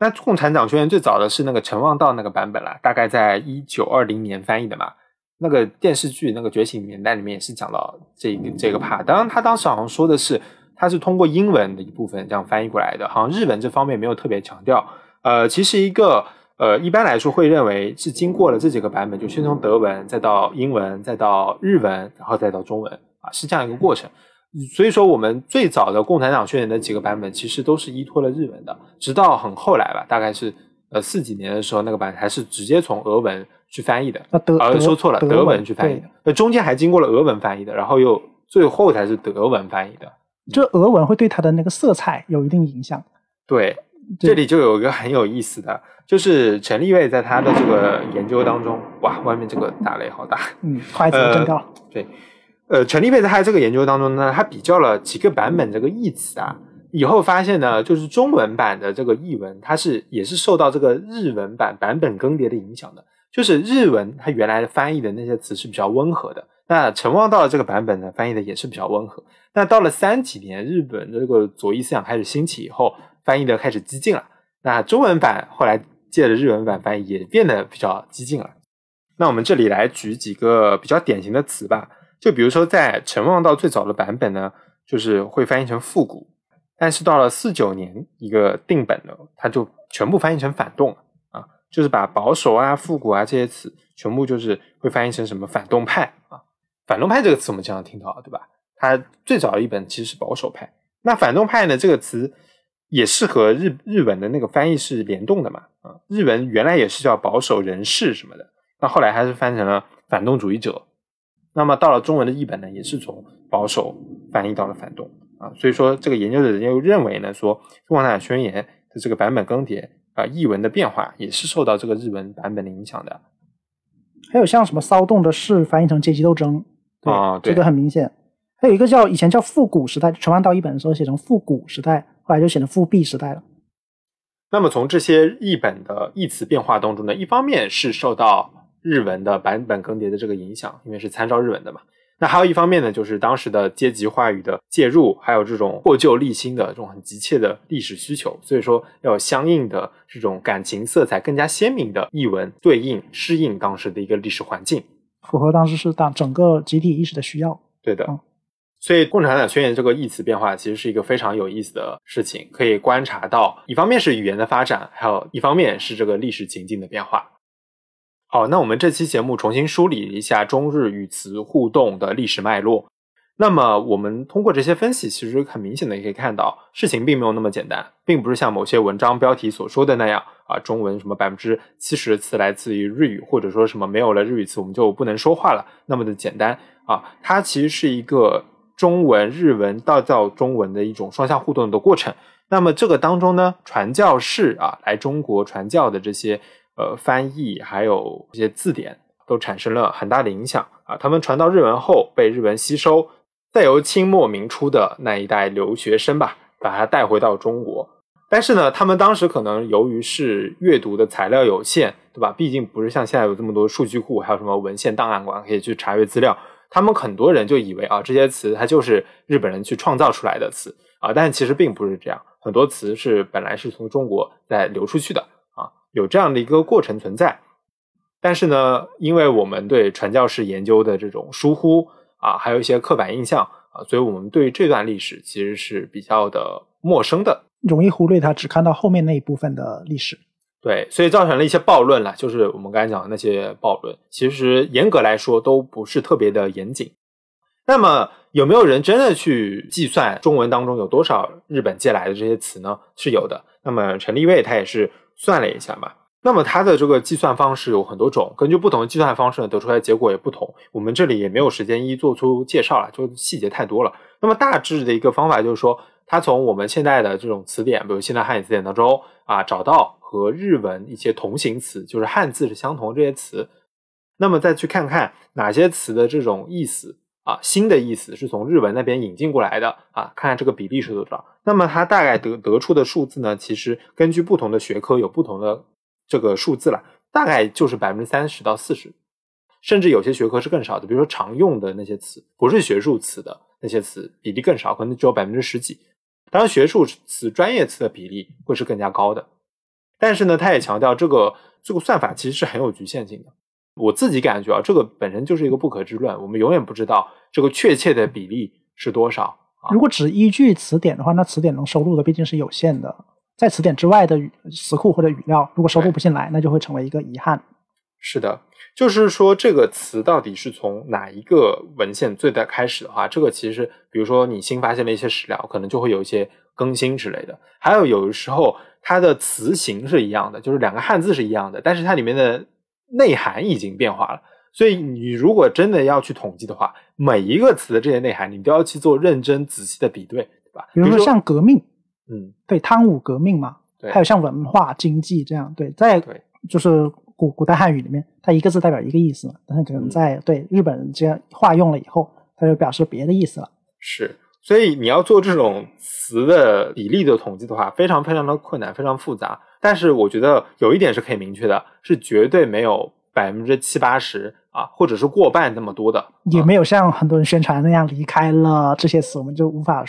那《共产党宣言》最早的是那个陈望道那个版本了，大概在一九二零年翻译的嘛。那个电视剧那个《觉醒年代》里面也是讲到这个这个 part。当然，他当时好像说的是，他是通过英文的一部分这样翻译过来的，好像日文这方面没有特别强调。呃，其实一个呃，一般来说会认为是经过了这几个版本，就先从德文，再到英文，再到日文，然后再到中文啊，是这样一个过程。所以说，我们最早的《共产党宣言》的几个版本，其实都是依托了日文的，直到很后来吧，大概是呃四几年的时候，那个版还是直接从俄文去翻译的。啊，德呃，说错了，德文去翻译的。呃，中间还经过了俄文翻译的，然后又最后才是德文翻译的。这俄文会对它的那个色彩有一定影响。对，这里就有一个很有意思的，就是陈立卫在他的这个研究当中，哇，外面这个打雷好大。嗯，筷子震到了。对。呃，陈立佩在他这个研究当中呢，他比较了几个版本这个译词啊，以后发现呢，就是中文版的这个译文，它是也是受到这个日文版版本更迭的影响的。就是日文它原来翻译的那些词是比较温和的，那陈望道的这个版本呢，翻译的也是比较温和。那到了三几年，日本的这个左翼思想开始兴起以后，翻译的开始激进了。那中文版后来借着日文版翻译，也变得比较激进了。那我们这里来举几个比较典型的词吧。就比如说，在陈望道最早的版本呢，就是会翻译成复古，但是到了四九年一个定本呢，它就全部翻译成反动啊，就是把保守啊、复古啊这些词全部就是会翻译成什么反动派啊。反动派这个词我们经常听到，对吧？它最早的一本其实是保守派，那反动派呢这个词也是和日日文的那个翻译是联动的嘛啊，日文原来也是叫保守人士什么的，那后来还是翻成了反动主义者。那么到了中文的译本呢，也是从保守翻译到了反动啊，所以说这个研究者又认为呢，说《共产党宣言》的这个版本更迭啊，译文的变化也是受到这个日文版本的影响的。还有像什么骚动的事翻译成阶级斗争啊，这个很明显。还有一个叫以前叫复古时代，传万道译本的时候写成复古时代，后来就写成复辟时代了。那么从这些译本的译词变化当中呢，一方面是受到。日文的版本更迭的这个影响，因为是参照日文的嘛。那还有一方面呢，就是当时的阶级话语的介入，还有这种破旧立新的这种很急切的历史需求，所以说要有相应的这种感情色彩更加鲜明的译文对应适应当时的一个历史环境，符合当时是当整个集体意识的需要。对的，所以《共产党宣言》这个译词变化其实是一个非常有意思的事情，可以观察到一方面是语言的发展，还有一方面是这个历史情境的变化。好，那我们这期节目重新梳理一下中日语词互动的历史脉络。那么，我们通过这些分析，其实很明显的可以看到，事情并没有那么简单，并不是像某些文章标题所说的那样啊，中文什么百分之七十的词来自于日语，或者说什么没有了日语词我们就不能说话了，那么的简单啊。它其实是一个中文日文道教中文的一种双向互动的过程。那么这个当中呢，传教士啊来中国传教的这些。呃，翻译还有一些字典都产生了很大的影响啊。他们传到日文后被日文吸收，再由清末明初的那一代留学生吧，把它带回到中国。但是呢，他们当时可能由于是阅读的材料有限，对吧？毕竟不是像现在有这么多数据库，还有什么文献档案馆可以去查阅资料。他们很多人就以为啊，这些词它就是日本人去创造出来的词啊，但其实并不是这样。很多词是本来是从中国再流出去的。有这样的一个过程存在，但是呢，因为我们对传教士研究的这种疏忽啊，还有一些刻板印象啊，所以我们对这段历史其实是比较的陌生的，容易忽略它，只看到后面那一部分的历史。对，所以造成了一些暴论了，就是我们刚才讲的那些暴论，其实严格来说都不是特别的严谨。那么，有没有人真的去计算中文当中有多少日本借来的这些词呢？是有的。那么陈立卫他也是。算了一下嘛，那么它的这个计算方式有很多种，根据不同的计算方式呢，得出来的结果也不同。我们这里也没有时间一一做出介绍了，就细节太多了。那么大致的一个方法就是说，它从我们现在的这种词典，比如现代汉语词典当中啊，找到和日文一些同形词，就是汉字是相同这些词，那么再去看看哪些词的这种意思。啊，新的意思是从日文那边引进过来的啊，看看这个比例是多少。那么它大概得得出的数字呢，其实根据不同的学科有不同的这个数字了，大概就是百分之三十到四十，甚至有些学科是更少的，比如说常用的那些词，不是学术词的那些词，比例更少，可能只有百分之十几。当然，学术词、专业词的比例会是更加高的。但是呢，他也强调这个这个算法其实是很有局限性的。我自己感觉啊，这个本身就是一个不可知论，我们永远不知道这个确切的比例是多少。如果只依据词典的话，那词典能收录的毕竟是有限的，在词典之外的语词库或者语料，如果收录不进来，那就会成为一个遗憾。是的，就是说这个词到底是从哪一个文献最早开始的话，这个其实，比如说你新发现了一些史料，可能就会有一些更新之类的。还有有的时候它的词形是一样的，就是两个汉字是一样的，但是它里面的内涵已经变化了。所以你如果真的要去统计的话，每一个词的这些内涵，你都要去做认真仔细的比对，对吧？比如说像革命，嗯，对，汤武革命嘛，对还有像文化、经济这样，对，在对就是古古代汉语里面，它一个字代表一个意思嘛，但是可能嗯在对日本人这样化用了以后，它就表示别的意思了。是，所以你要做这种词的比例的统计的话，非常非常的困难，非常复杂。但是我觉得有一点是可以明确的，是绝对没有百分之七八十啊，或者是过半那么多的。啊也没有像很多人宣传那样离开了这些词，我们就无法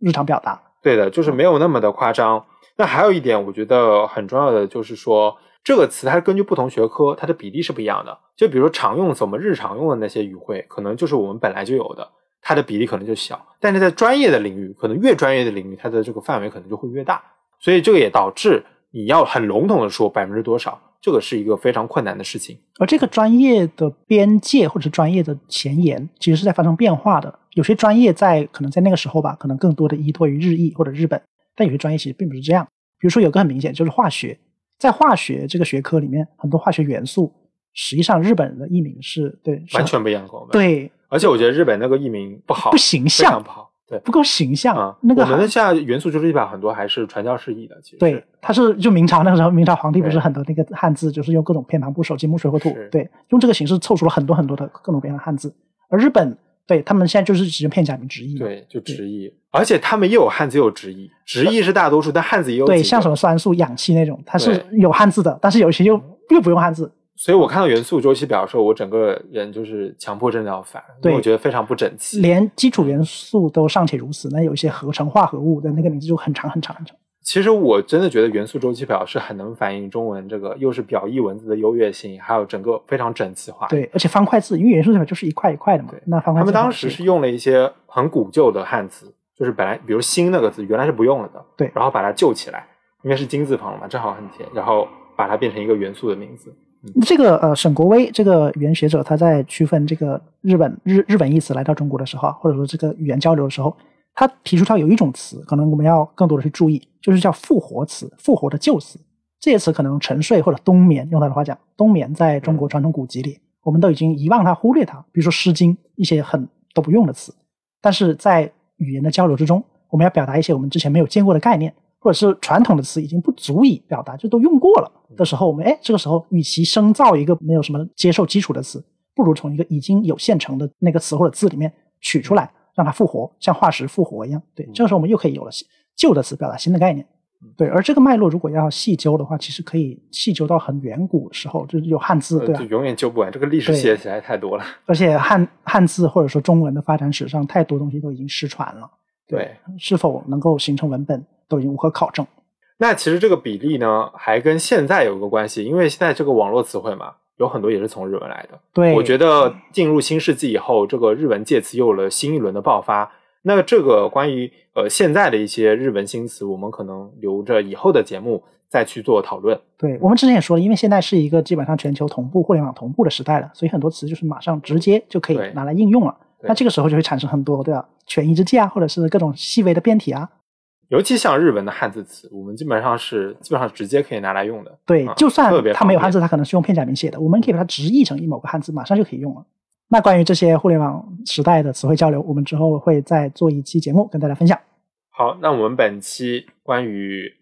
日常表达。对的，就是没有那么的夸张。那还有一点，我觉得很重要的就是说，这个词它根据不同学科，它的比例是不一样的。就比如说常用词，我们日常用的那些语汇，可能就是我们本来就有的，它的比例可能就小。但是在专业的领域，可能越专业的领域，它的这个范围可能就会越大。所以这个也导致你要很笼统的说百分之多少，这个是一个非常困难的事情。而这个专业的边界或者是专业的前沿，其实是在发生变化的。有些专业在可能在那个时候吧，可能更多的依托于日裔或者日本，但有些专业其实并不是这样。比如说有个很明显就是化学，在化学这个学科里面，很多化学元素实际上日本人的译名是对是完全不一样的。，对而且我觉得日本那个译名不好，不形象，不好。对。不够形象。啊，那个我们的还现在元素就是一把很多还是传教士译的，其实。对，它是就明朝那个时候，明朝皇帝不是很多那个汉字，就是用各种偏旁部首、金木水火土，对，用这个形式凑出了很多很多的各种各样的汉字。而日本对他们现在就是只用片假名直译，对，就直译，而且他们又有汉字又有直译，直译是大多数，但汉字也有对，像什么酸素、氧气那种，它是有汉字的，但是有些又又不用汉字。所以我看到元素周期表的时候，我整个人就是强迫症的要反，因为对我觉得非常不整齐。连基础元素都尚且如此，那有一些合成化合物的那个名字就很长很长很长。其实我真的觉得元素周期表是很能反映中文这个又是表意文字的优越性，还有整个非常整齐化。，对，而且方块字，因为元素代表就是一块一块的嘛对，那方块字他们当时是用了一些很古旧的汉字，就是本来比如“新”那个字原来是不用了的，对然后把它救起来，应该是金字旁了嘛，正好很甜，然后把它变成一个元素的名字。这个呃，沈国威这个语言学者，他在区分这个日本日日本义词来到中国的时候，或者说这个语言交流的时候，他提出他有一种词，可能我们要更多的去注意，就是叫复活词，复活的旧词。这些词可能沉睡或者冬眠，用他的话讲，冬眠在中国传统古籍里，我们都已经遗忘它、忽略它。比如说《诗经》一些很都不用的词，但是在语言的交流之中，我们要表达一些我们之前没有见过的概念，或者是传统的词已经不足以表达，就都用过了的时候，我们哎，这个时候与其生造一个没有什么接受基础的词，不如从一个已经有现成的那个词或者字里面取出来，让它复活，像化石复活一样。对，这个时候我们又可以有了旧的词表达新的概念。对，而这个脉络如果要细究的话，其实可以细究到很远古时候，就是有汉字，对就，永远救不完，这个历史写起来太多了。而且汉汉字或者说中文的发展史上，太多东西都已经失传了。对，是否能够形成文本，都已经无可考证。那其实这个比例呢，还跟现在有一个关系，因为现在这个网络词汇嘛，有很多也是从日文来的。对，我觉得进入新世纪以后，这个日文介词又有了新一轮的爆发。那这个关于呃现在的一些日文新词，我们可能留着以后的节目再去做讨论。对我们之前也说了，因为现在是一个基本上全球同步、互联网同步的时代了，所以很多词就是马上直接就可以拿来应用了。对那这个时候就会产生很多对吧？权宜之计啊，或者是各种细微的变体啊。尤其像日文的汉字词，我们基本上是基本上直接可以拿来用的。对，啊就算它没有汉字，它可能是用片假名写的，我们可以把它直译成一某个汉字，马上就可以用了。那关于这些互联网时代的词汇交流，我们之后会再做一期节目跟大家分享好，那我们本期关于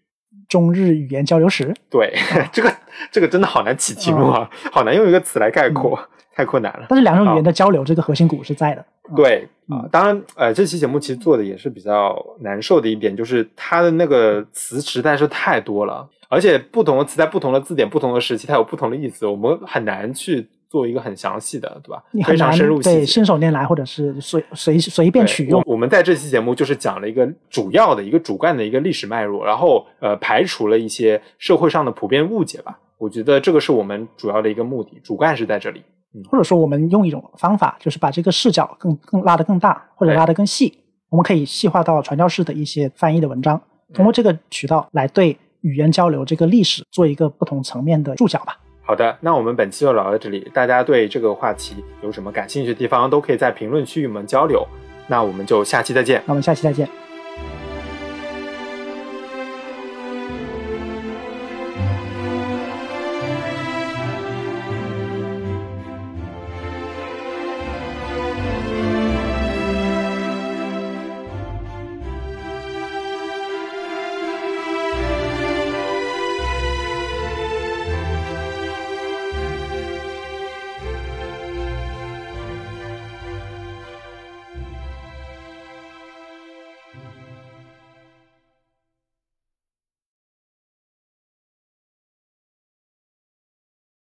中日语言交流史。对 这个这个真的好难起题目啊，好难用一个词来概括，太困难了。但是两种语言的交流，这个核心骨是在的。嗯对啊、嗯当然，呃，这期节目其实做的也是比较难受的一点，就是它的那个词实在是太多了，而且不同的词在不同的字典、不同的时期，它有不同的意思，我们很难去做一个很详细的，对吧？非常你很难深入。对信手拈来，或者是随随随便取用我。我们在这期节目就是讲了一个主要的一个主干的一个历史脉络，然后呃排除了一些社会上的普遍误解吧。我觉得这个是我们主要的一个目的，主干是在这里。嗯或者说，我们用一种方法，就是把这个视角更更拉得更大，或者拉得更细。我们可以细化到传教士的一些翻译的文章，通过这个渠道来对语言交流这个历史做一个不同层面的注脚吧。好的，那我们本期就聊到这里。大家对这个话题有什么感兴趣的地方，都可以在评论区与我们交流。那我们就下期再见。那我们下期再见。